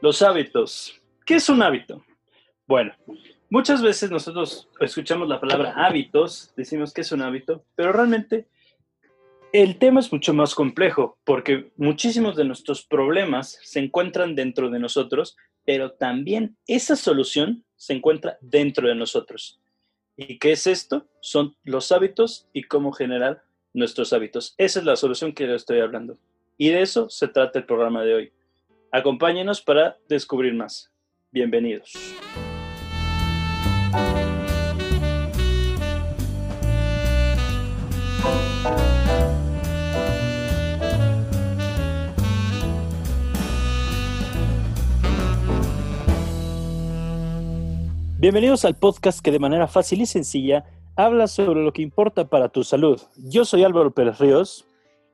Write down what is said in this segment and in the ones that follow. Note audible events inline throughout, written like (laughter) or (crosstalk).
Los hábitos. ¿Qué es un hábito? Bueno, muchas veces nosotros escuchamos la palabra hábitos, decimos que es un hábito, pero realmente el tema es mucho más complejo porque muchísimos de nuestros problemas se encuentran dentro de nosotros, pero también esa solución se encuentra dentro de nosotros. ¿Y qué es esto? Son los hábitos y cómo generar nuestros hábitos. Esa es la solución que le estoy hablando. Y de eso se trata el programa de hoy. Acompáñenos para descubrir más. Bienvenidos. Bienvenidos al podcast que de manera fácil y sencilla habla sobre lo que importa para tu salud. Yo soy Álvaro Pérez Ríos.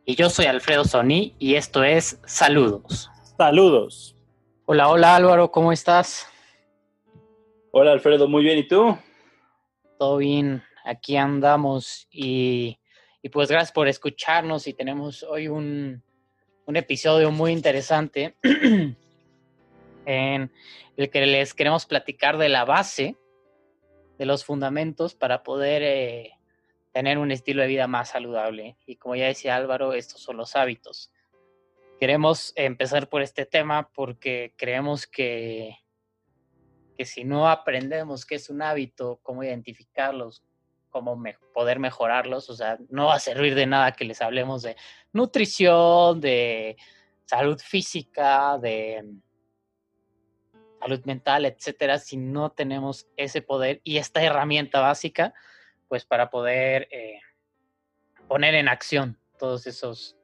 Y yo soy Alfredo Sony y esto es Saludos. Saludos. Hola, hola Álvaro, ¿cómo estás? Hola Alfredo, muy bien, ¿y tú? Todo bien, aquí andamos y, pues gracias por escucharnos y tenemos hoy un, un episodio muy interesante (clears throat) en el que les queremos platicar de la base, de los fundamentos para poder eh, tener un estilo de vida más saludable. Y como ya decía Álvaro, estos son los hábitos. Queremos empezar por este tema porque creemos que, que si no aprendemos qué es un hábito, cómo identificarlos, cómo poder mejorarlos, o sea, no va a servir de nada que les hablemos de nutrición, de salud física, de salud mental, etcétera, si no tenemos ese poder y esta herramienta básica, pues para poder eh, poner en acción todos esos,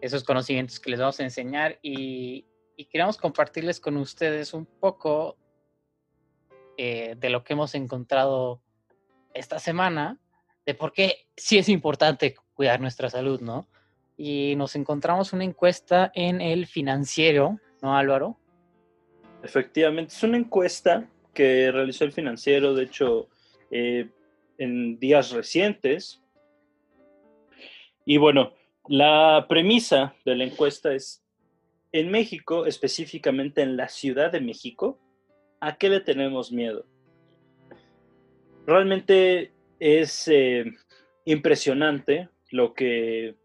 esos conocimientos que les vamos a enseñar y, queremos compartirles con ustedes un poco eh, de lo que hemos encontrado esta semana, de por qué sí es importante cuidar nuestra salud, ¿no? Y nos encontramos una encuesta en el financiero, ¿no, Álvaro? Efectivamente, es una encuesta que realizó el financiero, de hecho, eh, en días recientes. Y bueno, la premisa de la encuesta es, en México, específicamente en la Ciudad de México, ¿a qué le tenemos miedo? Realmente es eh, impresionante lo que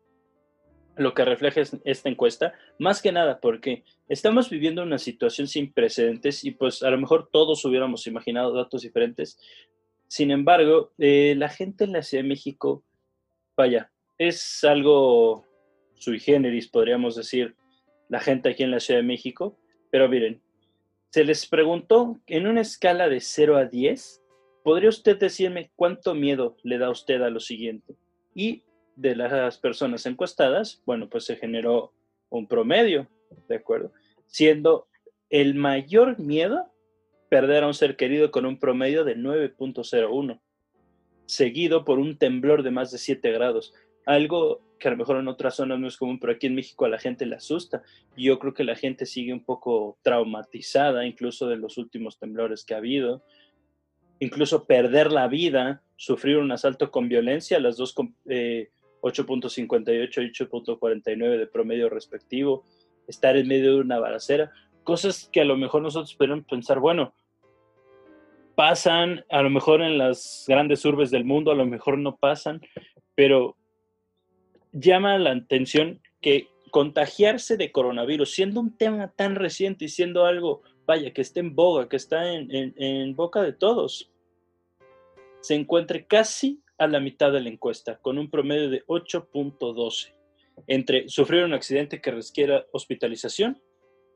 lo que refleja esta encuesta, más que nada porque estamos viviendo una situación sin precedentes y pues a lo mejor todos hubiéramos imaginado datos diferentes. Sin embargo, eh, la gente en la Ciudad de México, vaya, es algo sui generis, podríamos decir, la gente aquí en la Ciudad de México, pero miren, se les preguntó en una escala de 0 a 10, ¿podría usted decirme cuánto miedo le da usted a lo siguiente? Y de las personas encuestadas, bueno, pues se generó un promedio, ¿de acuerdo? Siendo el mayor miedo perder a un ser querido con un promedio de 9.01, seguido por un temblor de más de 7 grados, algo que a lo mejor en otras zonas no es común, pero aquí en México a la gente le asusta. Yo creo que la gente sigue un poco traumatizada, incluso de los últimos temblores que ha habido. Incluso perder la vida, sufrir un asalto con violencia, las dos eh, 8.58 y 8.49 de promedio respectivo, estar en medio de una balacera, cosas que a lo mejor nosotros podemos pensar, bueno, pasan a lo mejor en las grandes urbes del mundo, a lo mejor no pasan, pero llama la atención que contagiarse de coronavirus, siendo un tema tan reciente y siendo algo, vaya, que está en boga, que está en, boca de todos, se encuentre casi a la mitad de la encuesta, con un promedio de 8.12, entre sufrir un accidente que requiera hospitalización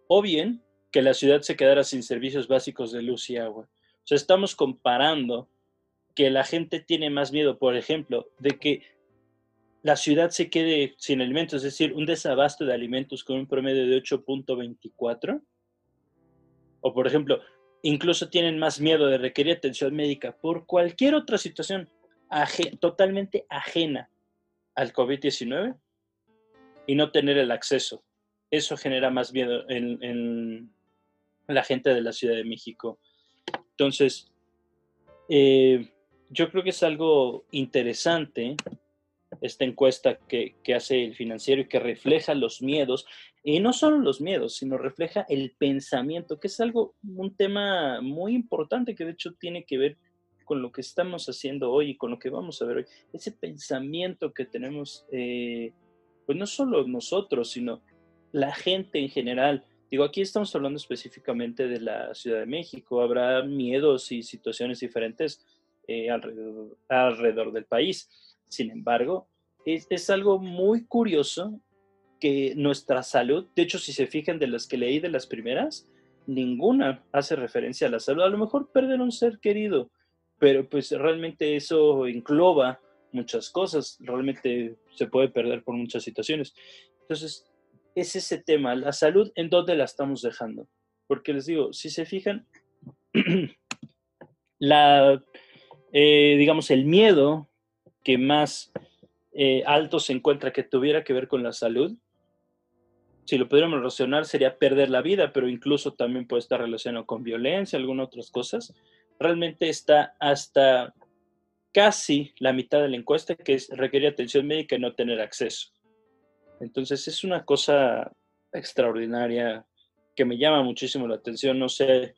o bien que la ciudad se quedara sin servicios básicos de luz y agua. O sea, estamos comparando que la gente tiene más miedo, por ejemplo, de que la ciudad se quede sin alimentos, es decir, un desabasto de alimentos con un promedio de 8.24. O, por ejemplo, incluso tienen más miedo de requerir atención médica por cualquier otra situación totalmente ajena al COVID-19 y no tener el acceso. Eso genera más miedo en, la gente de la Ciudad de México. Entonces, eh, yo creo que es algo interesante esta encuesta que, que, hace el financiero y que refleja los miedos Y no solo los miedos, sino refleja el pensamiento, que es algo, un tema muy importante que de hecho tiene que ver con lo que estamos haciendo hoy y con lo que vamos a ver hoy. Ese pensamiento que tenemos, eh, pues no solo nosotros, sino la gente en general. Digo, aquí estamos hablando específicamente de la Ciudad de México. Habrá miedos y situaciones diferentes eh, alrededor, alrededor, del país. Sin embargo, es, es algo muy curioso que nuestra salud, de hecho, si se fijan de las que leí de las primeras, ninguna hace referencia a la salud. A lo mejor perder un ser querido, pero pues realmente eso engloba muchas cosas, realmente se puede perder por muchas situaciones. Entonces, es ese tema, la salud, ¿en dónde la estamos dejando? Porque les digo, si se fijan, (clears throat) la, eh, digamos, el miedo que más eh, alto se encuentra que tuviera que ver con la salud, si lo pudiéramos relacionar, sería perder la vida, pero incluso también puede estar relacionado con violencia, algunas otras cosas. Realmente está hasta casi la mitad de la encuesta que es requerir atención médica y no tener acceso. Entonces es una cosa extraordinaria que me llama muchísimo la atención. No sé,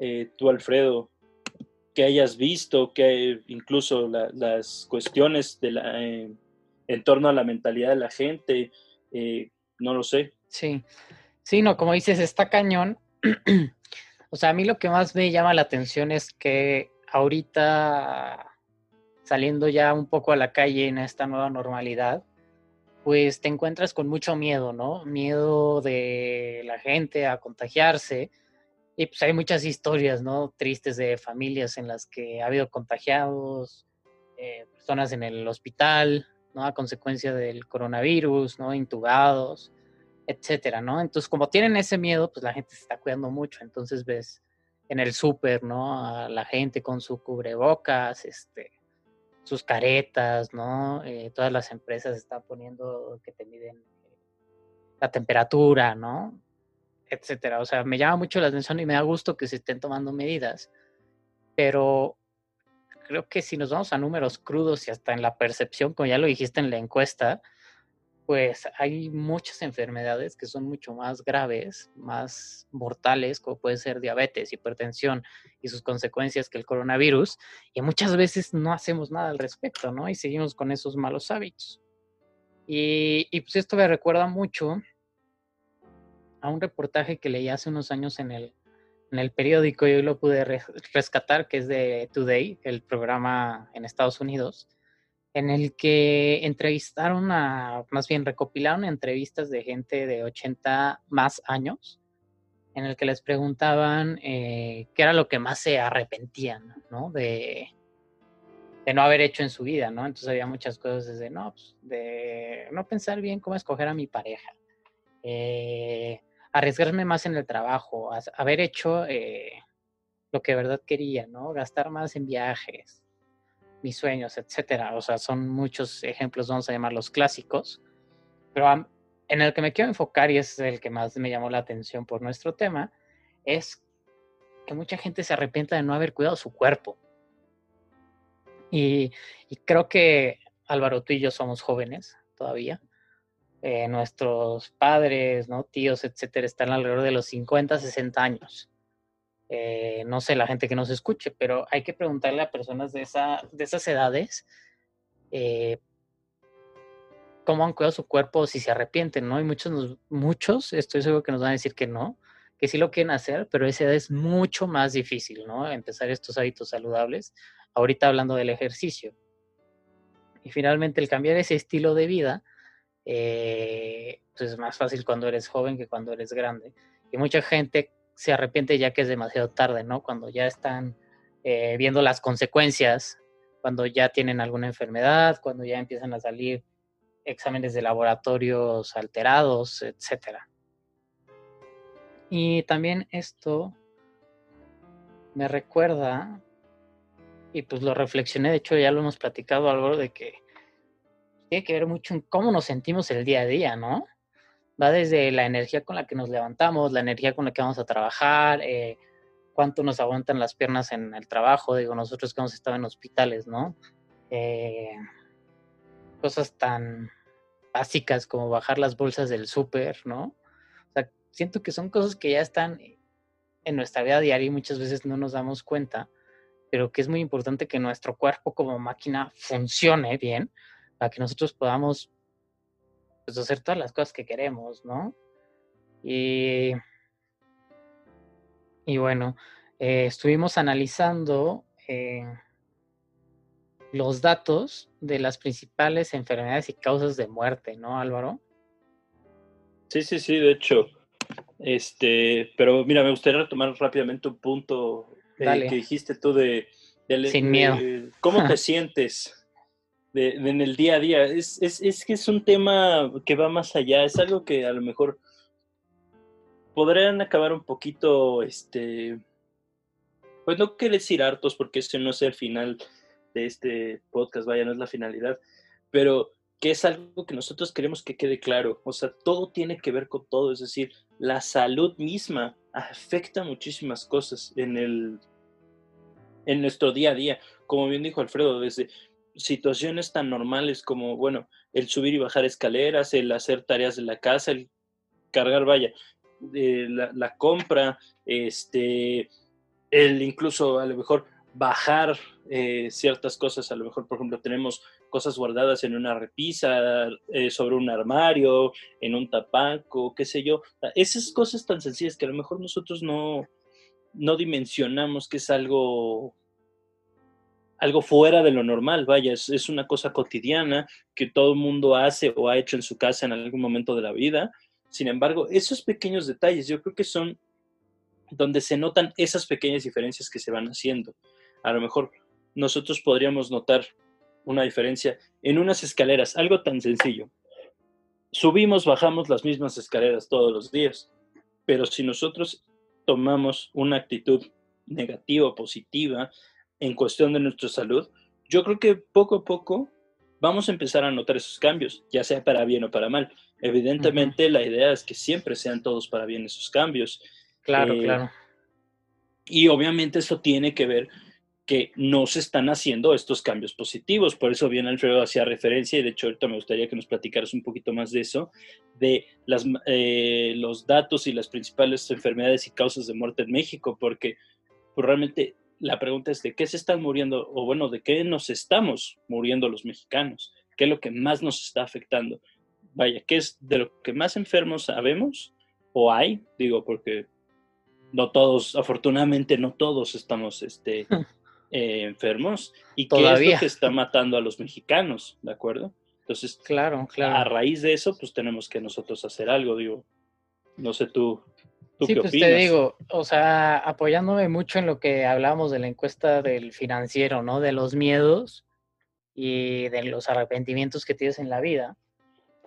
eh, tú Alfredo, que hayas visto, que incluso las cuestiones de la, eh, en torno a la mentalidad de la gente, eh, no lo sé. Sí, sí, no, como dices, está cañón. (clears throat) o sea, a mí lo que más me llama la atención es que ahorita saliendo ya un poco a la calle en esta nueva normalidad, pues te encuentras con mucho miedo, ¿no? Miedo de la gente a contagiarse. Y pues hay muchas historias, ¿no? Tristes de familias en las que ha habido contagiados, eh, personas en el hospital, ¿no? A consecuencia del coronavirus, ¿no? Intubados etcétera, ¿no? Entonces, como tienen ese miedo, pues la gente se está cuidando mucho. Entonces ves en el súper, ¿no? A la gente con su cubrebocas, este, sus caretas, ¿no? Eh, todas las empresas están poniendo que te miden eh, la temperatura, ¿no? Etcétera. O sea, me llama mucho la atención y me da gusto que se estén tomando medidas. Pero creo que si nos vamos a números crudos y hasta en la percepción, como ya lo dijiste en la encuesta, pues hay muchas enfermedades que son mucho más graves, más mortales, como puede ser diabetes, hipertensión y sus consecuencias que el coronavirus, y muchas veces no hacemos nada al respecto, ¿no? Y seguimos con esos malos hábitos. Y, pues esto me recuerda mucho a un reportaje que leí hace unos años en el, en el periódico y hoy lo pude rescatar, que es de Today, el programa en Estados Unidos en el que entrevistaron a, más bien recopilaron entrevistas de gente de 80 más años, en el que les preguntaban eh, qué era lo que más se arrepentían, ¿no? De, de, no haber hecho en su vida, ¿no? Entonces había muchas cosas desde, no, pues, de no pensar bien cómo escoger a mi pareja, eh, arriesgarme más en el trabajo, haber hecho eh, lo que de verdad quería, ¿no? Gastar más en viajes, mis sueños, etcétera. O sea, son muchos ejemplos, vamos a llamarlos clásicos. Pero en el que me quiero enfocar y es el que más me llamó la atención por nuestro tema, es que mucha gente se arrepienta de no haber cuidado su cuerpo. Y, creo que Álvaro, tú y yo somos jóvenes todavía. Eh, nuestros padres, ¿no? tíos, etcétera, están alrededor de los 50, 60 años. Eh, no sé, la gente que nos escuche, pero hay que preguntarle a personas de, esa, de esas edades eh, cómo han cuidado su cuerpo, si se arrepienten, ¿no? Y muchos, muchos, estoy seguro que nos van a decir que no, que sí lo quieren hacer, pero esa edad es mucho más difícil, ¿no? Empezar estos hábitos saludables, ahorita hablando del ejercicio. Y finalmente el cambiar ese estilo de vida, eh, pues es más fácil cuando eres joven que cuando eres grande. Y mucha gente se arrepiente ya que es demasiado tarde, ¿no? Cuando ya están eh, viendo las consecuencias, cuando ya tienen alguna enfermedad, cuando ya empiezan a salir exámenes de laboratorios alterados, etcétera. Y también esto me recuerda, y pues lo reflexioné, de hecho ya lo hemos platicado algo de que tiene que ver mucho en cómo nos sentimos el día a día, ¿no? va desde la energía con la que nos levantamos, la energía con la que vamos a trabajar, eh, cuánto nos aguantan las piernas en el trabajo, digo, nosotros que hemos estado en hospitales, ¿no? Eh, cosas tan básicas como bajar las bolsas del súper, ¿no? siento que son cosas que ya están en nuestra vida diaria y muchas veces no nos damos cuenta, pero que es muy importante que nuestro cuerpo como máquina funcione bien para que nosotros podamos pues, hacer todas las cosas que queremos, ¿no? Y, y bueno, eh, estuvimos analizando eh, los datos de las principales enfermedades y causas de muerte, ¿no, Álvaro? Sí, sí, sí, de hecho. Este, pero mira, me gustaría retomar rápidamente un punto eh, que dijiste tú de, Sin miedo. cómo te (laughs) sientes en el día a día. Es, es, es, que es un tema que va más allá, es algo que a lo mejor podrían acabar un poquito, este, pues no quiero decir hartos porque ese no es el final de este podcast, vaya, no es la finalidad, pero que es algo que nosotros queremos que quede claro. O sea, todo tiene que ver con todo, es decir, la salud misma afecta muchísimas cosas en el en nuestro día a día. Como bien dijo Alfredo, desde situaciones tan normales como, bueno, el subir y bajar escaleras, el hacer tareas de la casa, el cargar, vaya, eh, la, compra, este, el incluso a lo mejor bajar eh, ciertas cosas, a lo mejor, por ejemplo, tenemos cosas guardadas en una repisa, eh, sobre un armario, en un tapaco, qué sé yo. Esas cosas tan sencillas que a lo mejor nosotros no, no dimensionamos que es algo algo fuera de lo normal, vaya, es, una cosa cotidiana que todo el mundo hace o ha hecho en su casa en algún momento de la vida. Sin embargo, esos pequeños detalles yo creo que son donde se notan esas pequeñas diferencias que se van haciendo. A lo mejor nosotros podríamos notar una diferencia en unas escaleras, algo tan sencillo. Subimos, bajamos las mismas escaleras todos los días, pero si nosotros tomamos una actitud negativa positiva en cuestión de nuestra salud, yo creo que poco a poco vamos a empezar a notar esos cambios, ya sea para bien o para mal. Evidentemente, la idea es que siempre sean todos para bien esos cambios. Claro, eh, claro. Y obviamente eso tiene que ver que no se están haciendo estos cambios positivos. Por eso bien Alfredo hacía referencia, y de hecho ahorita me gustaría que nos platicaras un poquito más de eso, de las, eh, los datos y las principales enfermedades y causas de muerte en México, porque pues, realmente la pregunta es de qué se están muriendo, o bueno, de qué nos estamos muriendo los mexicanos, qué es lo que más nos está afectando. Vaya, ¿qué es de lo que más enfermos sabemos o hay? Digo, porque no todos, afortunadamente no todos estamos este, (laughs) Eh, enfermos y que es lo que está matando a los mexicanos, ¿de acuerdo? Entonces, claro, claro. a raíz de eso, pues tenemos que nosotros hacer algo, digo. No sé tú, ¿tú sí, qué pues opinas? te digo, o sea, apoyándome mucho en lo que hablamos de la encuesta del financiero, ¿no? De los miedos y de los arrepentimientos que tienes en la vida.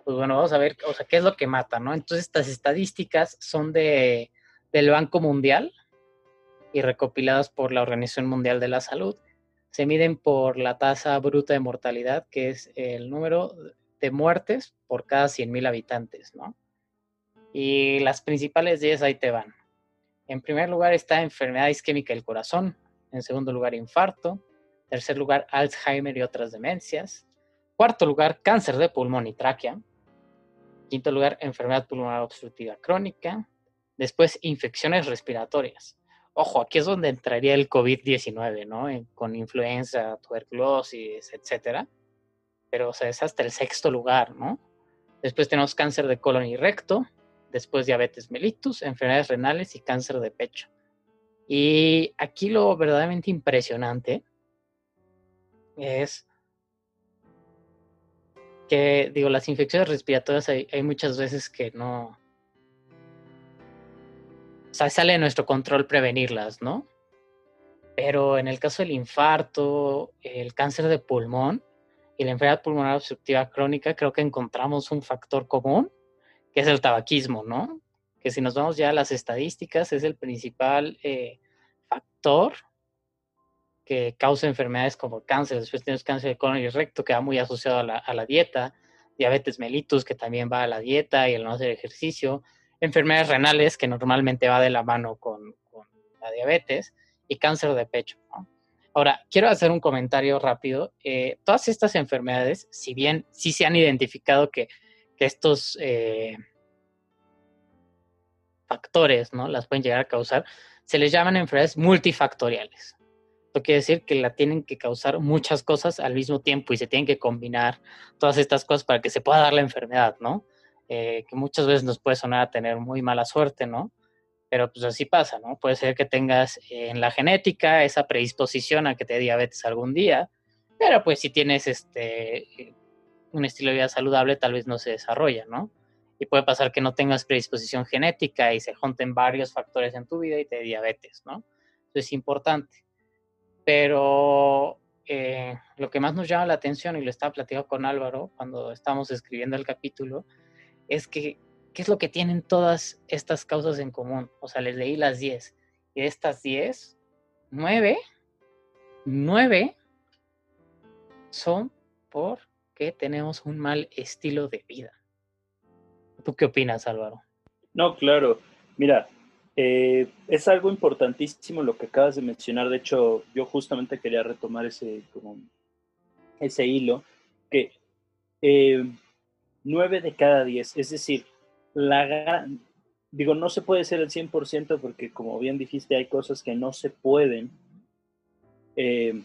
Pues bueno, vamos a ver, o sea, qué es lo que mata, ¿no? Entonces, estas estadísticas son de, del Banco Mundial, y recopiladas por la Organización Mundial de la Salud. Se miden por la tasa bruta de mortalidad, que es el número de muertes por cada 100.000 habitantes, ¿no? Y las principales de ellas ahí te van. En primer lugar está enfermedad isquémica del corazón, en segundo lugar infarto, tercer lugar Alzheimer y otras demencias, cuarto lugar cáncer de pulmón y tráquea, quinto lugar enfermedad pulmonar obstructiva crónica, después infecciones respiratorias, Ojo, aquí es donde entraría el COVID-19, ¿no? con influenza, tuberculosis, etcétera. Pero, o sea, es hasta el sexto lugar, ¿no? Después tenemos cáncer de colon y recto, después diabetes mellitus, enfermedades renales y cáncer de pecho. Y aquí lo verdaderamente impresionante es que, digo, las infecciones respiratorias hay muchas veces que no, o sea, sale de nuestro control prevenirlas, ¿no? Pero en el caso del infarto, el cáncer de pulmón y la enfermedad pulmonar obstructiva crónica, creo que encontramos un factor común, que es el tabaquismo, ¿no? Que si nos vamos ya a las estadísticas, es el principal eh, factor que causa enfermedades como cáncer. Después tenemos cáncer de colon y recto, que va muy asociado a la, dieta, diabetes mellitus, que también va a la dieta y el no hacer ejercicio, enfermedades renales, que normalmente va de la mano con, la diabetes, y cáncer de pecho. Ahora, quiero hacer un comentario rápido. Eh, todas estas enfermedades, si bien sí se han identificado que, estos, eh, factores, ¿no? Las pueden llegar a causar, se les llaman enfermedades multifactoriales. Esto quiere decir que la tienen que causar muchas cosas al mismo tiempo y se tienen que combinar todas estas cosas para que se pueda dar la enfermedad, ¿no? Eh, que muchas veces nos puede sonar a tener muy mala suerte, ¿no? Pero pues así pasa, ¿no? Puede ser que tengas en la genética esa predisposición a que te dé diabetes algún día, pero pues si tienes este un estilo de vida saludable tal vez no se desarrolla, ¿no? Y puede pasar que no tengas predisposición genética y se junten varios factores en tu vida y te diabetes, ¿no? Eso es importante. Pero eh, lo que más nos llama la atención, y lo estaba platicando con Álvaro cuando estábamos escribiendo el capítulo, es que, ¿qué es lo que tienen todas estas causas en común? O sea, les leí las 10. Y de estas 10, 9, 9 son porque tenemos un mal estilo de vida. ¿Tú qué opinas, Álvaro? No, claro. Mira, eh, es algo importantísimo lo que acabas de mencionar. De hecho, yo justamente quería retomar ese, como, ese hilo, que eh, de cada diez, es decir, la digo, no se puede ser el 100% porque como bien dijiste, hay cosas que no se pueden, eh,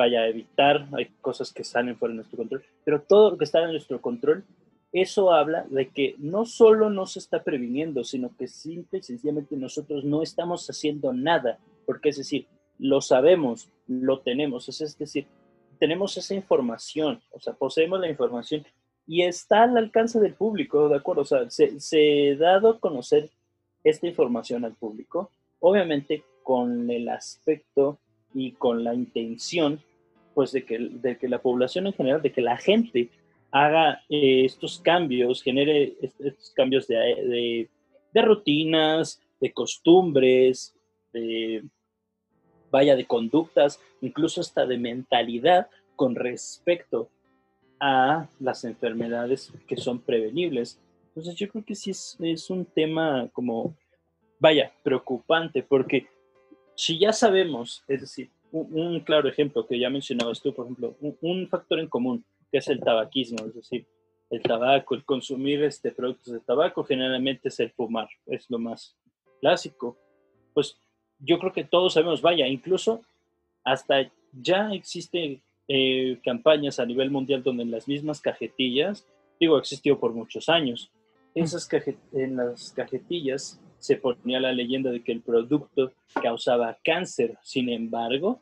vaya a evitar, hay cosas que salen fuera de nuestro control, pero todo lo que está en nuestro control eso habla de que no solo no se está previniendo, sino que simple y sencillamente nosotros no estamos haciendo nada, porque es decir, lo sabemos, lo tenemos, es decir, tenemos esa información, o sea, poseemos la información y está al alcance del público, ¿de acuerdo? O sea, se, se dado a conocer esta información al público, obviamente con el aspecto y con la intención, pues de que, de que la población en general, de que la gente haga eh, estos cambios, genere estos cambios de, rutinas, de costumbres, de, vaya, de conductas, incluso hasta de mentalidad con respecto a las enfermedades que son prevenibles. Entonces yo creo que sí es, un tema como, vaya, preocupante, porque si ya sabemos, es decir, un, claro ejemplo que ya mencionabas tú, por ejemplo, un factor en común, que es el tabaquismo, es decir, el tabaco, el consumir este, productos de tabaco generalmente es el fumar, es lo más clásico. Pues yo creo que todos sabemos, vaya, incluso hasta ya existen eh, campañas a nivel mundial donde en las mismas cajetillas, digo, existió por muchos años, esas en las cajetillas se ponía la leyenda de que el producto causaba cáncer. Sin embargo,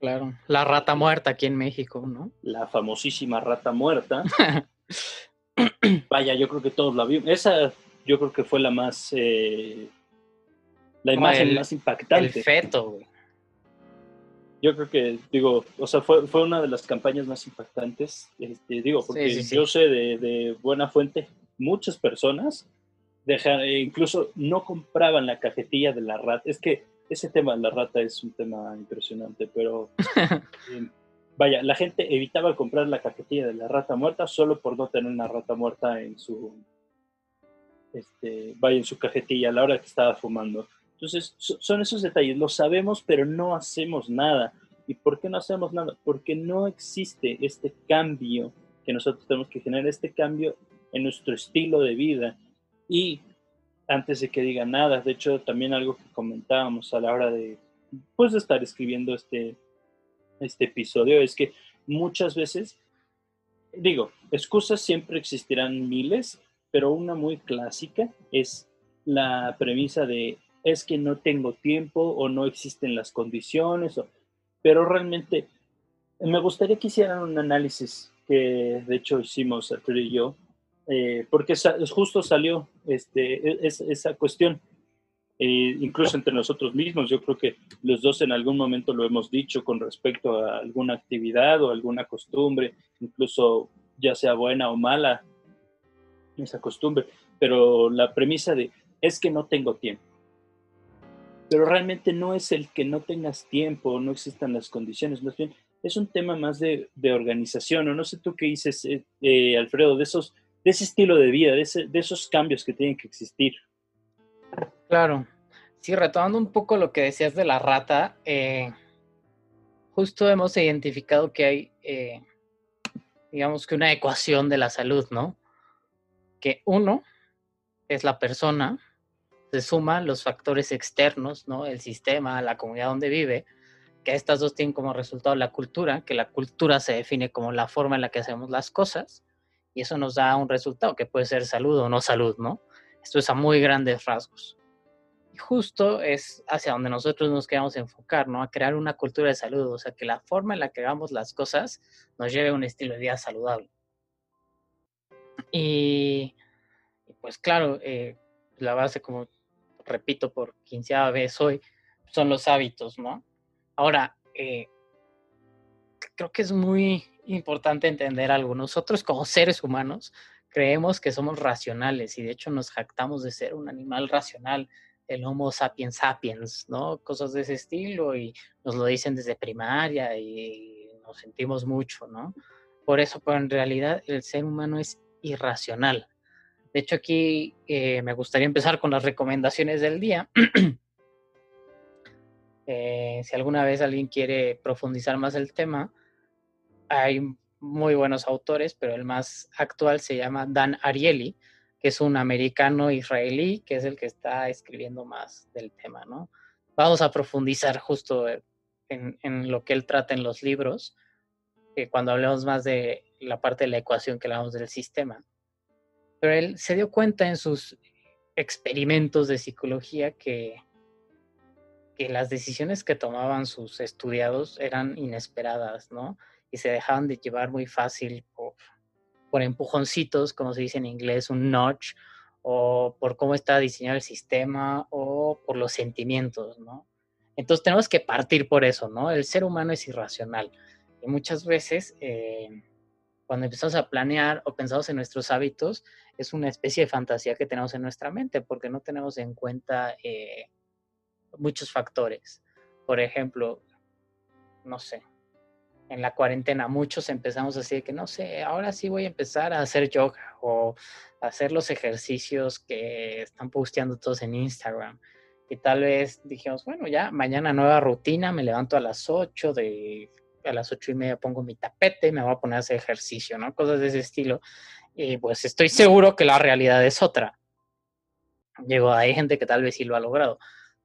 Claro, la rata muerta aquí en México, ¿no? La famosísima rata muerta. (laughs) Vaya, yo creo que todos la vimos. Esa yo creo que fue la más... Eh, la imagen más impactante. El feto, güey. Yo creo que, digo, o sea, fue, fue una de las campañas más impactantes, este, digo, porque yo sé de, de, buena fuente, muchas personas dejan, e incluso no compraban la cajetilla de la rata. Es que ese tema de la rata es un tema impresionante, pero (laughs) eh, vaya, la gente evitaba comprar la cajetilla de la rata muerta solo por no tener una rata muerta en su, este, vaya, en su cajetilla a la hora que estaba fumando. Entonces, son esos detalles, lo sabemos, pero no hacemos nada. ¿Y por qué no hacemos nada? Porque no existe este cambio que nosotros tenemos que generar, este cambio en nuestro estilo de vida. Y antes de que diga nada. De hecho, también algo que comentábamos a la hora de, pues, estar escribiendo este, este episodio es que muchas veces, digo, excusas siempre existirán miles, pero una muy clásica es la premisa de es que no tengo tiempo o no existen las condiciones, pero realmente me gustaría que hicieran un análisis que de hecho hicimos Arturo y yo eh, porque justo salió este, e, esa cuestión, eh, incluso entre nosotros mismos, yo creo que los dos en algún momento lo hemos dicho con respecto a alguna actividad o alguna costumbre, incluso ya sea buena o mala esa costumbre, pero la premisa de es que no tengo tiempo. Pero realmente no es el que no tengas tiempo, no existan las condiciones, más bien es un tema más de, organización, o no sé tú qué dices, eh, Alfredo, de esos de ese estilo de vida, de, esos cambios que tienen que existir. Claro. Sí, retomando un poco lo que decías de la rata, eh, justo hemos identificado que hay, eh, digamos que una ecuación de la salud, ¿no? Que uno es la persona, se suman los factores externos, ¿no? El sistema, la comunidad donde vive, que estas dos tienen como resultado la cultura, que la cultura se define como la forma en la que hacemos las cosas, y eso nos da un resultado que puede ser salud o no salud, ¿no? Esto es a muy grandes rasgos. Y justo es hacia donde nosotros nos queremos enfocar, ¿no? A crear una cultura de salud, o sea, que la forma en la que hagamos las cosas nos lleve a un estilo de vida saludable. Y, pues claro, eh, la base, como repito por quinceava vez hoy, son los hábitos, ¿no? Ahora, eh, creo que es muy importante entender algo. Nosotros como seres humanos creemos que somos racionales y de hecho nos jactamos de ser un animal racional, el Homo sapiens sapiens, ¿no? Cosas de ese estilo y nos lo dicen desde primaria y nos sentimos mucho, ¿no? Por eso, pero en realidad el ser humano es irracional. De hecho, aquí eh, me gustaría empezar con las recomendaciones del día. (clears throat) Eh, si alguna vez alguien quiere profundizar más el tema, hay muy buenos autores, pero el más actual se llama Dan Ariely, que es un americano israelí, que es el que está escribiendo más del tema, ¿no? Vamos a profundizar justo en, en lo que él trata en los libros, que cuando hablemos más de la parte de la ecuación que hablamos del sistema. Pero él se dio cuenta en sus experimentos de psicología que que las decisiones que tomaban sus estudiados eran inesperadas, ¿no? Y se dejaban de llevar muy fácil por, por empujoncitos, como se dice en inglés, un notch, o por cómo está diseñado el sistema, o por los sentimientos, ¿no? Entonces tenemos que partir por eso, ¿no? El ser humano es irracional. Y muchas veces, eh, cuando empezamos a planear o pensamos en nuestros hábitos, es una especie de fantasía que tenemos en nuestra mente, porque no tenemos en cuenta eh, muchos factores. Por ejemplo, no sé, en la cuarentena muchos empezamos así de que no sé, ahora sí voy a empezar a hacer yoga o hacer los ejercicios que están posteando todos en Instagram. Y tal vez dijimos, bueno, ya mañana nueva rutina, me levanto a las 8 de a las ocho y media pongo mi tapete, me voy a poner a hacer ejercicio, ¿no? Cosas de ese estilo. Y pues estoy seguro que la realidad es otra. Digo, hay gente que tal vez sí lo ha logrado,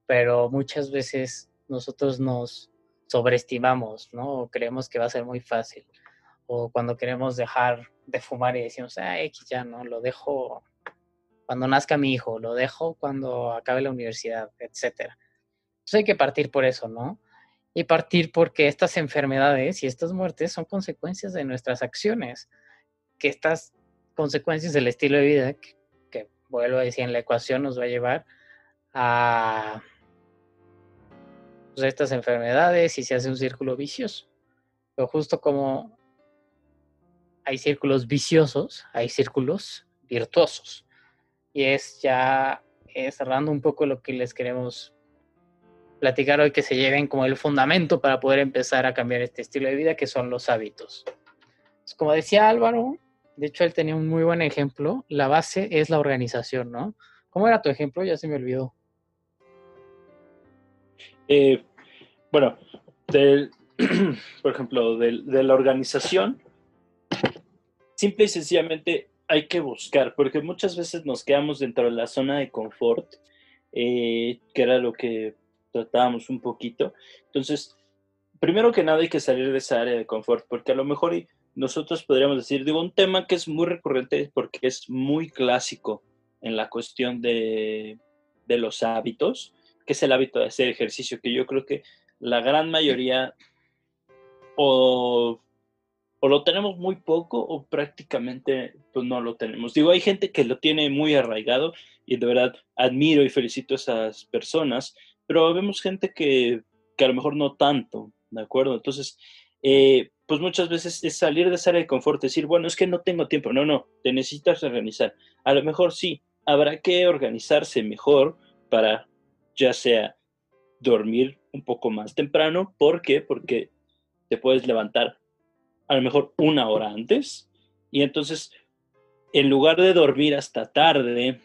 pero muchas veces nosotros nos sobreestimamos, ¿no? O creemos que va a ser muy fácil. O cuando queremos dejar de fumar y decimos, ah, X ya no, lo dejo cuando nazca mi hijo, lo dejo cuando acabe la universidad, etcétera. Entonces hay que partir por eso, ¿no? Y partir porque estas enfermedades y estas muertes son consecuencias de nuestras acciones, que estas consecuencias del estilo de vida, que, que vuelvo a decir en la ecuación, nos va a llevar a pues, estas enfermedades y se hace un círculo vicioso. Pero justo como hay círculos viciosos, hay círculos virtuosos. Y es ya cerrando un poco lo que les queremos platicar hoy, que se lleven como el fundamento para poder empezar a cambiar este estilo de vida, que son los hábitos. Pues, como decía Álvaro, de hecho él tenía un muy buen ejemplo, la base es la organización, ¿no? ¿Cómo era tu ejemplo? Ya se me olvidó. Eh, bueno, (clears throat) por ejemplo, de, la organización, simple y sencillamente hay que buscar, porque muchas veces nos quedamos dentro de la zona de confort, eh, que era lo que tratábamos un poquito. Entonces, primero que nada hay que salir de esa área de confort, porque a lo mejor nosotros podríamos decir, digo, un tema que es muy recurrente porque es muy clásico en la cuestión de los hábitos, que es el hábito de hacer ejercicio, que yo creo que la gran mayoría o, lo tenemos muy poco o prácticamente pues, no lo tenemos. Digo, hay gente que lo tiene muy arraigado y de verdad admiro y felicito a esas personas, pero vemos gente que, a lo mejor no tanto, ¿de acuerdo? Entonces, eh, pues muchas veces es salir de esa área de confort, decir, bueno, es que no tengo tiempo. No, no, te necesitas organizar. A lo mejor sí, habrá que organizarse mejor para ya sea dormir un poco más temprano. ¿Por qué? Porque te puedes levantar a lo mejor una hora antes y entonces en lugar de dormir hasta tarde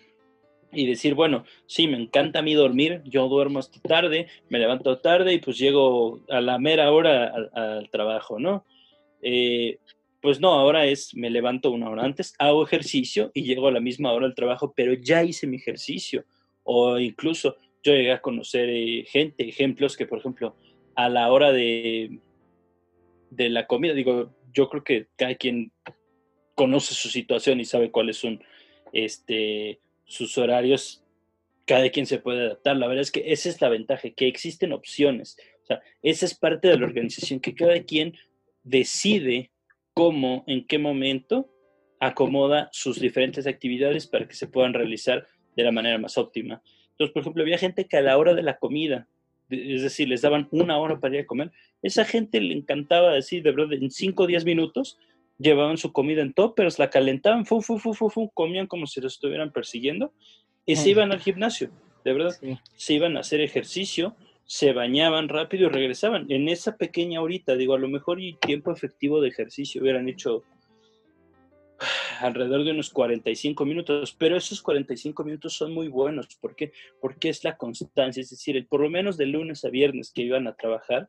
y decir, bueno, sí, me encanta a mí dormir, yo duermo hasta tarde, me levanto tarde y pues llego a la mera hora al, trabajo, ¿no? Eh, pues no, ahora es, me levanto una hora antes, hago ejercicio y llego a la misma hora al trabajo, pero ya hice mi ejercicio O incluso yo llegué a conocer eh, gente, ejemplos que, por ejemplo, a la hora de, de la comida, digo, yo creo que cada quien conoce su situación y sabe cuáles son este, sus horarios, cada quien se puede adaptar. La verdad es que esa es la ventaja, que existen opciones. O sea, esa es parte de la organización, que cada quien decide cómo, en qué momento acomoda sus diferentes actividades para que se puedan realizar de la manera más óptima. Entonces, por ejemplo, había gente que a la hora de la comida, es decir, les daban una hora para ir a comer, esa gente le encantaba decir, de verdad, en 5 o 10 minutos llevaban su comida en toppers, la calentaban, fu, fu, fu, fu, comían como si los estuvieran persiguiendo y se iban al gimnasio, de verdad, se iban a hacer ejercicio, se bañaban rápido y regresaban. En esa pequeña horita, digo, a lo mejor y tiempo efectivo de ejercicio hubieran hecho alrededor de unos 45 minutos, pero esos 45 minutos son muy buenos. ¿Por qué? Porque es la constancia, es decir, por lo menos de lunes a viernes que iban a trabajar,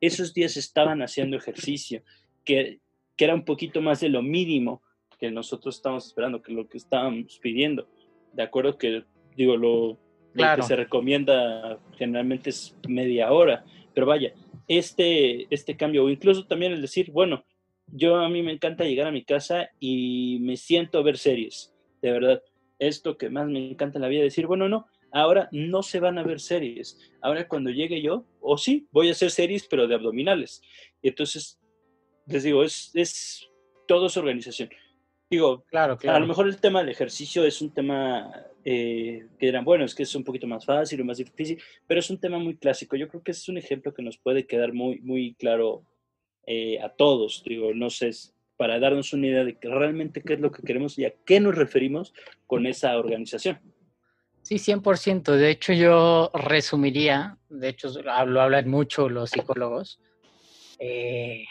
esos días estaban haciendo ejercicio, que, que era un poquito más de lo mínimo que nosotros estábamos esperando, que lo que estábamos pidiendo. De acuerdo que, digo, lo, que se recomienda generalmente es media hora, pero vaya, este, este cambio, o incluso también el decir, bueno, yo a mí me encanta llegar a mi casa y me siento a ver series, de verdad. Esto que más me encanta en la vida, decir, bueno, no, ahora no se van a ver series. Ahora cuando llegue yo, o sí, voy a hacer series, pero de abdominales. Y entonces, les digo, es, es todo su organización. Digo, claro, claro. a lo mejor el tema del ejercicio es un tema eh, que dirán, bueno, es que es un poquito más fácil o más difícil, pero es un tema muy clásico. Yo creo que es un ejemplo que nos puede quedar muy, muy claro eh, a todos, digo, no sé, para darnos una idea de que realmente qué es lo que queremos y a qué nos referimos con esa organización. Sí, 100%. De hecho, yo resumiría, de hecho, lo hablan mucho los psicólogos, eh,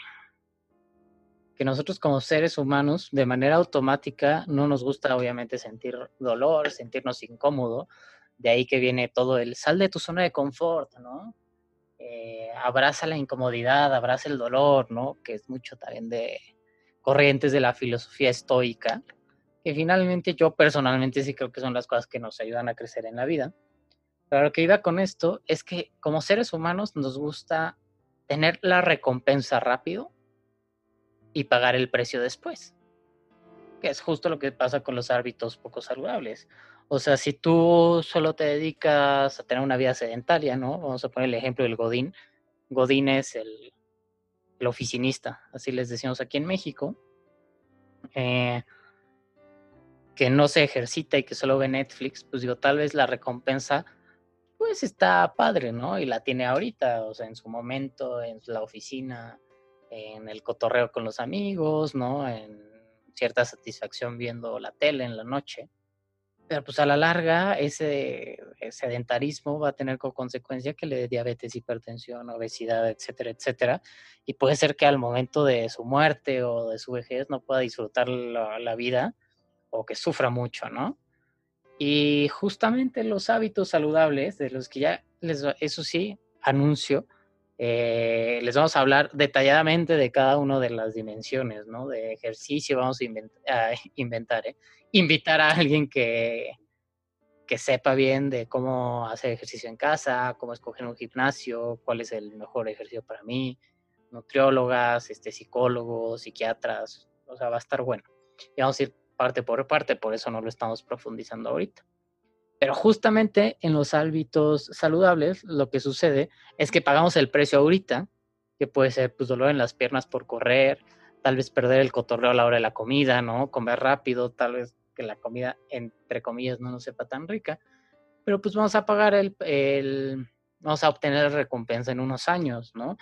que nosotros como seres humanos, de manera automática, no nos gusta obviamente sentir dolor, sentirnos incómodo. De ahí que viene todo el sal de tu zona de confort, ¿no? Eh, abraza la incomodidad, abraza el dolor, ¿no? Que es mucho también de corrientes de la filosofía estoica, que finalmente yo personalmente sí creo que son las cosas que nos ayudan a crecer en la vida. Pero lo que iba con esto es que como seres humanos nos gusta tener la recompensa rápido y pagar el precio después. Que es justo lo que pasa con los hábitos poco saludables. O sea, si tú solo te dedicas a tener una vida sedentaria, ¿no? Vamos a poner el ejemplo del Godín. Godín es el, oficinista, así les decimos aquí en México, eh, que no se ejercita y que solo ve Netflix, pues digo, tal vez la recompensa, pues está padre, ¿no? Y la tiene ahorita, o sea, en su momento, en la oficina, en el cotorreo con los amigos, ¿no? En cierta satisfacción viendo la tele en la noche pues a la larga ese sedentarismo va a tener como consecuencia que le dé diabetes, hipertensión, obesidad, etcétera, etcétera. Y puede ser que al momento de su muerte o de su vejez no pueda disfrutar la, vida o que sufra mucho, ¿no? Y justamente los hábitos saludables, de los que ya les, eso sí, anuncio, eh, les vamos a hablar detalladamente de cada una de las dimensiones, ¿no? De ejercicio, vamos a, (laughs) inventar, ¿eh? invitar a alguien que, que sepa bien de cómo hacer ejercicio en casa, cómo escoger un gimnasio, cuál es el mejor ejercicio para mí, nutriólogas, este, psicólogos, psiquiatras, o sea, va a estar bueno. Y vamos a ir parte por parte, por eso no lo estamos profundizando ahorita. Pero justamente en los hábitos saludables lo que sucede es que pagamos el precio ahorita, que puede ser pues dolor en las piernas por correr, tal vez perder el cotorreo a la hora de la comida, ¿no? Comer rápido, tal vez que la comida, entre comillas, no nos sepa tan rica, pero pues vamos a pagar el, el vamos a obtener recompensa en unos años, ¿no?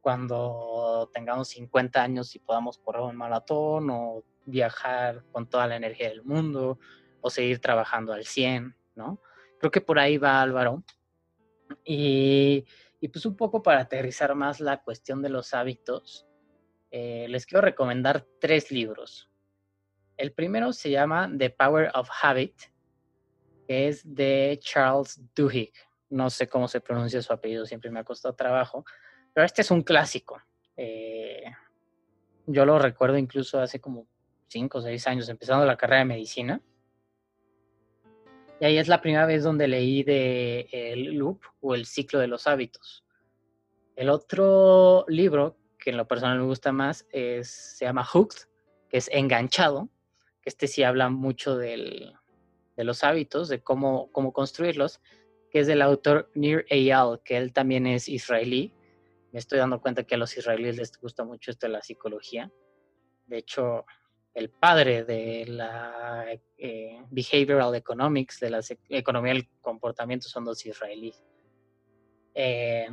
Cuando tengamos 50 años y podamos correr un maratón o viajar con toda la energía del mundo o seguir trabajando al 100, ¿no? Creo que por ahí va Álvaro. Y, pues un poco para aterrizar más la cuestión de los hábitos, eh, les quiero recomendar tres libros. El primero se llama The Power of Habit, que es de Charles Duhigg. No sé cómo se pronuncia su apellido, siempre me ha costado trabajo, pero este es un clásico. Eh, yo lo recuerdo incluso hace como cinco o seis años, empezando la carrera de medicina. Y ahí es la primera vez donde leí de el loop o el ciclo de los hábitos. El otro libro que en lo personal me gusta más es, se llama Hooked, que es enganchado, que este sí habla mucho del, de los hábitos, de cómo, cómo construirlos, que es del autor Nir Eyal, que él también es israelí. Me estoy dando cuenta que a los israelíes les gusta mucho esto de la psicología. De hecho, el padre de la eh, behavioral economics, de la economía del comportamiento, son dos israelíes. Eh,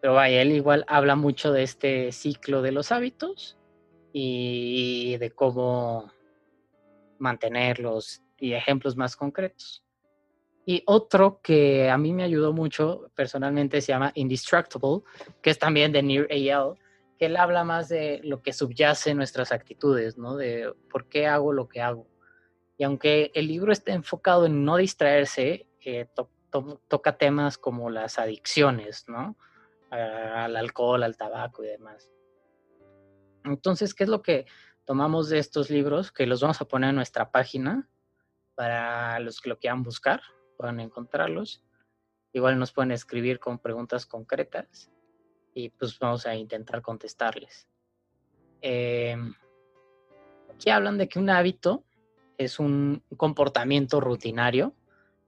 pero vaya, él igual habla mucho de este ciclo de los hábitos y de cómo mantenerlos y ejemplos más concretos. Y otro que a mí me ayudó mucho personalmente se llama Indestructible, que es también de Near AL, que él habla más de lo que subyace nuestras actitudes, ¿no? De por qué hago lo que hago. Y aunque el libro está enfocado en no distraerse, eh, toca temas como las adicciones, ¿no? al alcohol, al tabaco y demás. Entonces, ¿qué es lo que tomamos de estos libros? Que los vamos a poner en nuestra página para los que lo quieran buscar, puedan encontrarlos. Igual nos pueden escribir con preguntas concretas y pues vamos a intentar contestarles. Em, aquí hablan de que un hábito es un comportamiento rutinario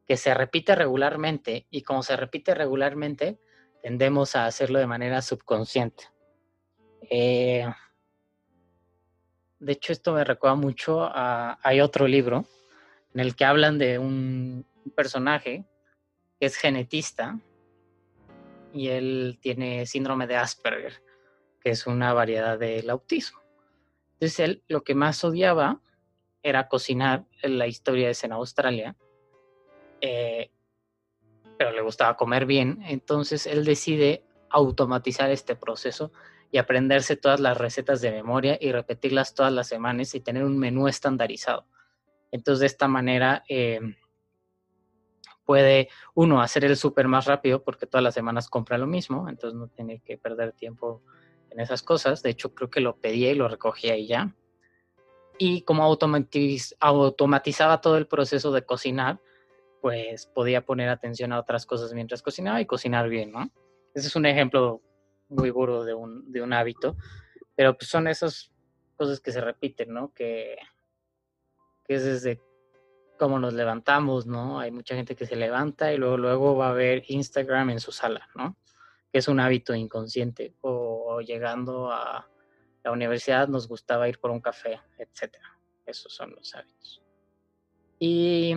que se repite regularmente y como se repite regularmente tendemos a hacerlo de manera subconsciente. Eh, de hecho, esto me recuerda mucho a, otro libro en el que hablan de un personaje que es genetista y él tiene síndrome de Asperger, que es una variedad del autismo. Entonces él lo que más odiaba era cocinar, la historia es en Australia, eh, pero le gustaba comer bien, entonces él decide automatizar este proceso y aprenderse todas las recetas de memoria y repetirlas todas las semanas y tener un menú estandarizado. Entonces de esta manera eh, puede uno hacer el súper más rápido porque todas las semanas compra lo mismo, entonces no tiene que perder tiempo en esas cosas. De hecho, creo que lo pedía y lo recogía y ya. Y como automatizaba todo el proceso de cocinar, pues podía poner atención a otras cosas mientras cocinaba y cocinar bien, ¿no? Ese es un ejemplo muy burdo de un, de un hábito, pero pues son esas cosas que se repiten, ¿no? Que, que es desde cómo nos levantamos, ¿no? Hay mucha gente que se levanta y luego, luego va a ver Instagram en su sala, ¿no? Que es un hábito inconsciente. O, llegando a la universidad nos gustaba ir por un café, etcétera. Esos son los hábitos. Y,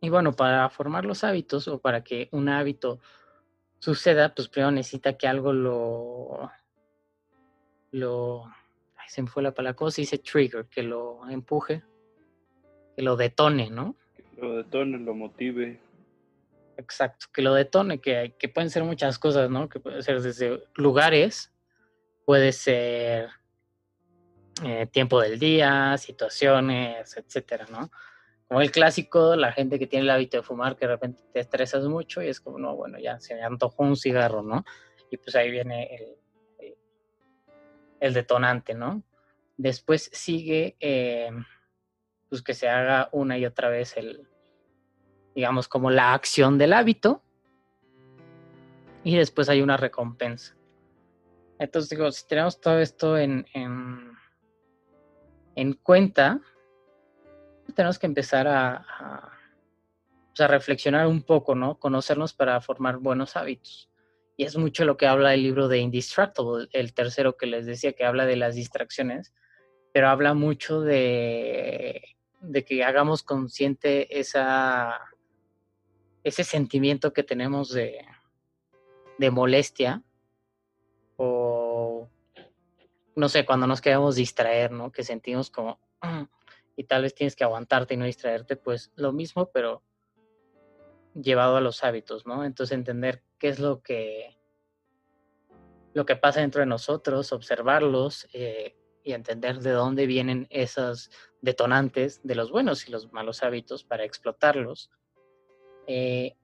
y bueno, para formar los hábitos o para que un hábito suceda, pues primero necesita que algo lo, lo, se me fue la palabra, ¿cómo se dice trigger? Que lo empuje, que lo detone, ¿no? Que lo detone, lo motive. Exacto, que lo detone, que, que pueden ser muchas cosas, ¿no? Que puede ser desde lugares, puede ser eh, tiempo del día, situaciones, etcétera, ¿no? Como el clásico, la gente que tiene el hábito de fumar, que de repente te estresas mucho y es como, no, bueno, ya se me antojó un cigarro, ¿no? Y pues ahí viene el, el, detonante, ¿no? Después sigue eh, pues que se haga una y otra vez el, digamos, como la acción del hábito. Y después hay una recompensa. Entonces digo, si tenemos todo esto en, en, en cuenta, tenemos que empezar a, a, pues, a, reflexionar un poco, ¿no? Conocernos para formar buenos hábitos. Y es mucho lo que habla el libro de Indistractable, el tercero que les decía, que habla de las distracciones, pero habla mucho de de que hagamos consciente esa, ese sentimiento que tenemos de, de molestia o no sé, cuando nos queremos distraer, ¿no? Que sentimos como y tal vez tienes que aguantarte y no distraerte, pues lo mismo, pero llevado a los hábitos, ¿no? Entonces entender qué es lo que lo que pasa dentro de nosotros, observarlos, eh, y entender de dónde vienen esos detonantes de los buenos y los malos hábitos para explotarlos. Eh,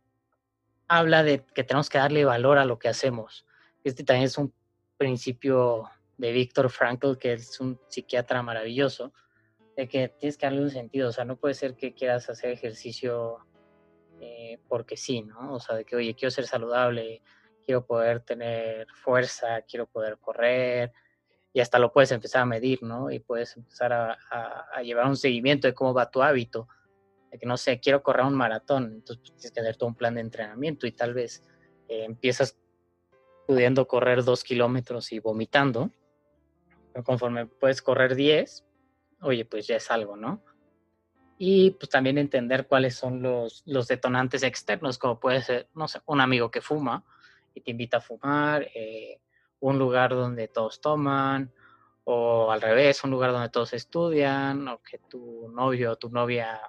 habla de que tenemos que darle valor a lo que hacemos. Este también es un principio de Víctor Frankl, que es un psiquiatra maravilloso, de que tienes que darle un sentido, o sea, no puede ser que quieras hacer ejercicio eh, porque sí, ¿no? O sea, de que, oye, quiero ser saludable, quiero poder tener fuerza, quiero poder correr, y hasta lo puedes empezar a medir, ¿no? Y puedes empezar a, llevar un seguimiento de cómo va tu hábito. De que, no sé, quiero correr un maratón, entonces pues, tienes que tener todo un plan de entrenamiento y tal vez eh, empiezas pudiendo correr dos kilómetros y vomitando, pero conforme puedes correr 10, oye, pues ya es algo, ¿no? Y pues también entender cuáles son los, los detonantes externos, como puede ser, no sé, un amigo que fuma y te invita a fumar, eh, un lugar donde todos toman, o al revés, un lugar donde todos estudian, o que tu novio o tu novia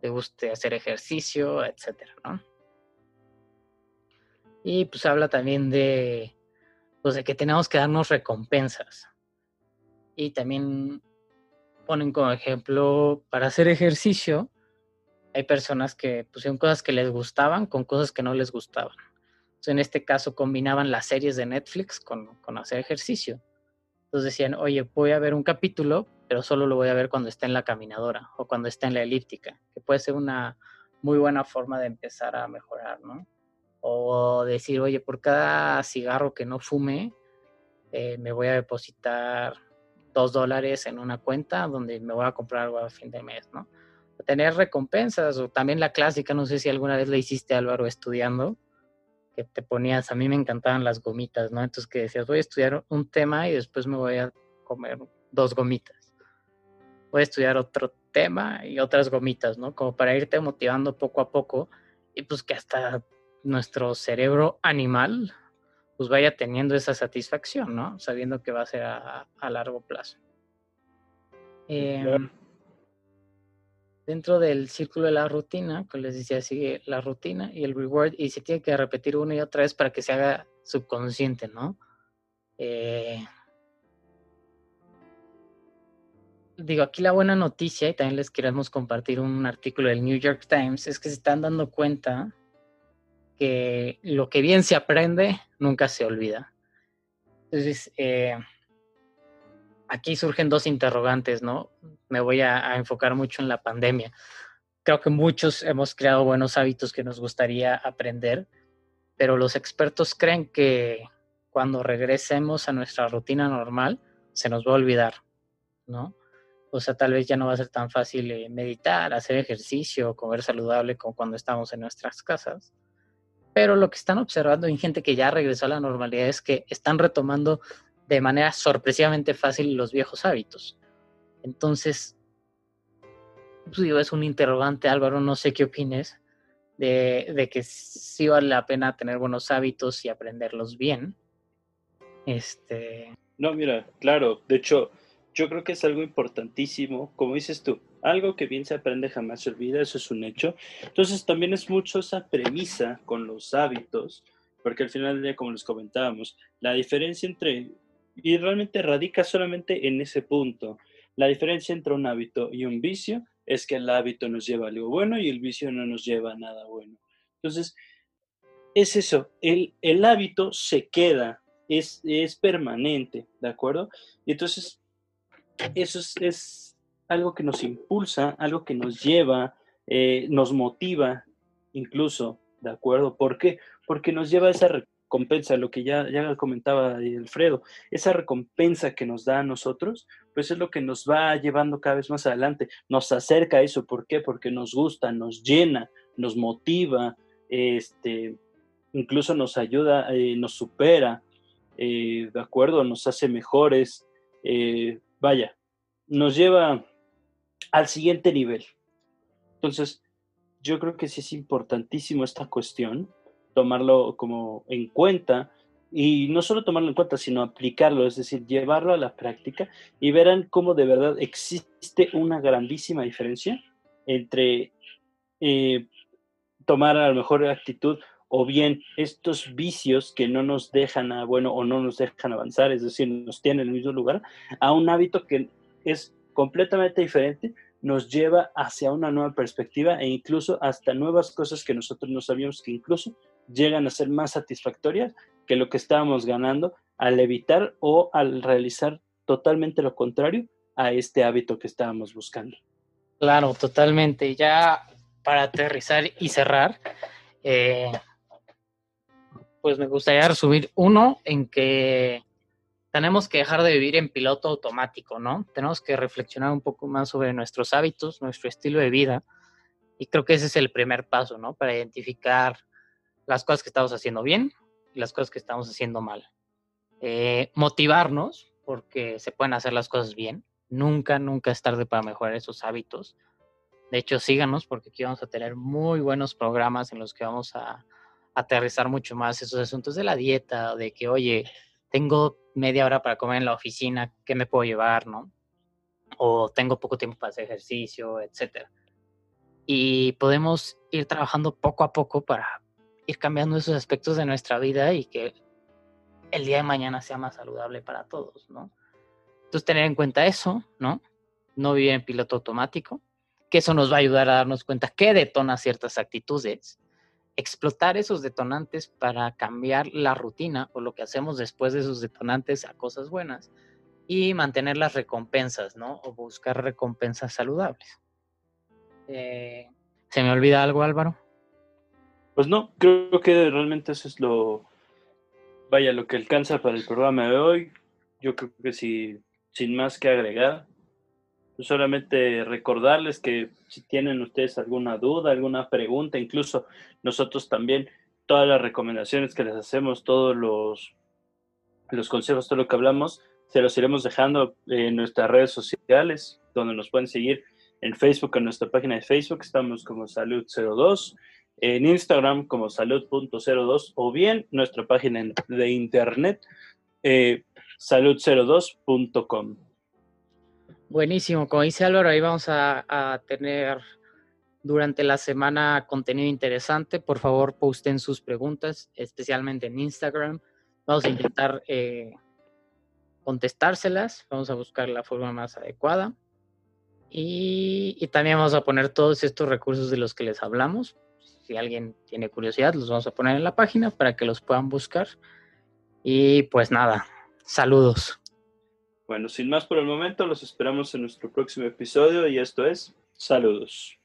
te guste hacer ejercicio, etcétera, ¿no? Y pues habla también de, pues de que tenemos que darnos recompensas. Y también ponen como ejemplo, para hacer ejercicio, hay personas que pusieron cosas que les gustaban con cosas que no les gustaban. En este caso combinaban las series de Netflix con, con hacer ejercicio. Entonces decían, oye, voy a ver un capítulo, pero solo lo voy a ver cuando esté en la caminadora o cuando esté en la elíptica, que puede ser una muy buena forma de empezar a mejorar, ¿no? O decir, oye, por cada cigarro que no fume, eh, me voy a depositar dos dólares en una cuenta donde me voy a comprar algo a fin de mes, ¿no? Tener recompensas o también la clásica, no sé si alguna vez la hiciste Álvaro estudiando, que te ponías, a mí me encantaban las gomitas, ¿no? Entonces que decías, voy a estudiar un tema y después me voy a comer dos gomitas. Voy a estudiar otro tema y otras gomitas, ¿no? Como para irte motivando poco a poco y pues que hasta nuestro cerebro animal pues vaya teniendo esa satisfacción, ¿no? Sabiendo que va a ser a, largo plazo. Em, dentro del círculo de la rutina, que les decía, sigue la rutina y el reward, y se tiene que repetir una y otra vez para que se haga subconsciente, ¿no? Eh, digo, aquí la buena noticia, y también les queremos compartir un artículo del New York Times, es que se están dando cuenta que lo que bien se aprende nunca se olvida. Entonces, eh, aquí surgen dos interrogantes, ¿no? Me voy a, enfocar mucho en la pandemia. Creo que muchos hemos creado buenos hábitos que nos gustaría aprender, pero los expertos creen que cuando regresemos a nuestra rutina normal, se nos va a olvidar, ¿no? O sea, tal vez ya no va a ser tan fácil eh, meditar, hacer ejercicio, comer saludable como cuando estamos en nuestras casas pero lo que están observando en gente que ya regresó a la normalidad es que están retomando de manera sorpresivamente fácil los viejos hábitos. Entonces, pues digo, es un interrogante, Álvaro, no sé qué opines de, de, que sí vale la pena tener buenos hábitos y aprenderlos bien. Este. No, mira, claro, de hecho, yo creo que es algo importantísimo, como dices tú, algo que bien se aprende jamás se olvida, eso es un hecho. Entonces también es mucho esa premisa con los hábitos, porque al final del como les comentábamos, la diferencia entre, y realmente radica solamente en ese punto, la diferencia entre un hábito y un vicio es que el hábito nos lleva a algo bueno y el vicio no nos lleva a nada bueno. Entonces, es eso, el, el hábito se queda, es, es permanente, ¿de acuerdo? Y entonces, eso es algo que nos impulsa, algo que nos lleva, eh, nos motiva incluso, ¿de acuerdo? ¿Por qué? Porque nos lleva a esa recompensa, lo que ya, ya comentaba Alfredo, esa recompensa que nos da a nosotros, pues es lo que nos va llevando cada vez más adelante, nos acerca a eso, ¿por qué? Porque nos gusta, nos llena, nos motiva, este, incluso nos ayuda, eh, nos supera, eh, ¿de acuerdo? Nos hace mejores, vaya, nos lleva al siguiente nivel. Entonces, yo creo que sí es importantísimo esta cuestión, tomarlo como en cuenta y no solo tomarlo en cuenta, sino aplicarlo, es decir, llevarlo a la práctica y verán cómo de verdad existe una grandísima diferencia entre eh, tomar a lo mejor actitud o bien estos vicios que no nos dejan a bueno o no nos dejan avanzar, es decir, nos tienen en el mismo lugar, a un hábito que es completamente diferente, nos lleva hacia una nueva perspectiva e incluso hasta nuevas cosas que nosotros no sabíamos que incluso llegan a ser más satisfactorias que lo que estábamos ganando al evitar o al realizar totalmente lo contrario a este hábito que estábamos buscando. Claro, totalmente. Ya para aterrizar y cerrar, eh, pues me gustaría resumir uno en que tenemos que dejar de vivir en piloto automático, ¿no? Tenemos que reflexionar un poco más sobre nuestros hábitos, nuestro estilo de vida. Y creo que ese es el primer paso, ¿no? Para identificar las cosas que estamos haciendo bien y las cosas que estamos haciendo mal. Eh, motivarnos, porque se pueden hacer las cosas bien. Nunca, nunca es tarde para mejorar esos hábitos. De hecho, síganos porque aquí vamos a tener muy buenos programas en los que vamos a aterrizar mucho más esos asuntos de la dieta, de que, oye, tengo media hora para comer en la oficina, ¿qué me puedo llevar, no? O tengo poco tiempo para hacer ejercicio, etcétera. Y podemos ir trabajando poco a poco para ir cambiando esos aspectos de nuestra vida y que el día de mañana sea más saludable para todos, ¿no? Entonces, tener en cuenta eso, ¿no? No vivir en piloto automático, que eso nos va a ayudar a darnos cuenta qué detona ciertas actitudes explotar esos detonantes para cambiar la rutina o lo que hacemos después de esos detonantes a cosas buenas y mantener las recompensas, ¿no? O buscar recompensas saludables. Eh, ¿Se me olvida algo, Álvaro? Pues no, creo que realmente eso es lo, vaya, lo que alcanza para el programa de hoy. Yo creo que si, sin más que agregar, solamente recordarles que si tienen ustedes alguna duda, alguna pregunta, incluso nosotros también, todas las recomendaciones que les hacemos, todos los, los consejos, todo lo que hablamos, se los iremos dejando en nuestras redes sociales, donde nos pueden seguir en Facebook, en nuestra página de Facebook, estamos como Salud02, en Instagram como salud.02 o bien nuestra página de internet eh, salud02.com. Buenísimo, como dice Álvaro, ahí vamos a, tener durante la semana contenido interesante. Por favor, posten sus preguntas, especialmente en Instagram. Vamos a intentar eh, contestárselas, vamos a buscar la forma más adecuada. Y, y, también vamos a poner todos estos recursos de los que les hablamos. Si alguien tiene curiosidad, los vamos a poner en la página para que los puedan buscar. Y pues nada, saludos. Bueno, sin más por el momento, los esperamos en nuestro próximo episodio y esto es Saludos.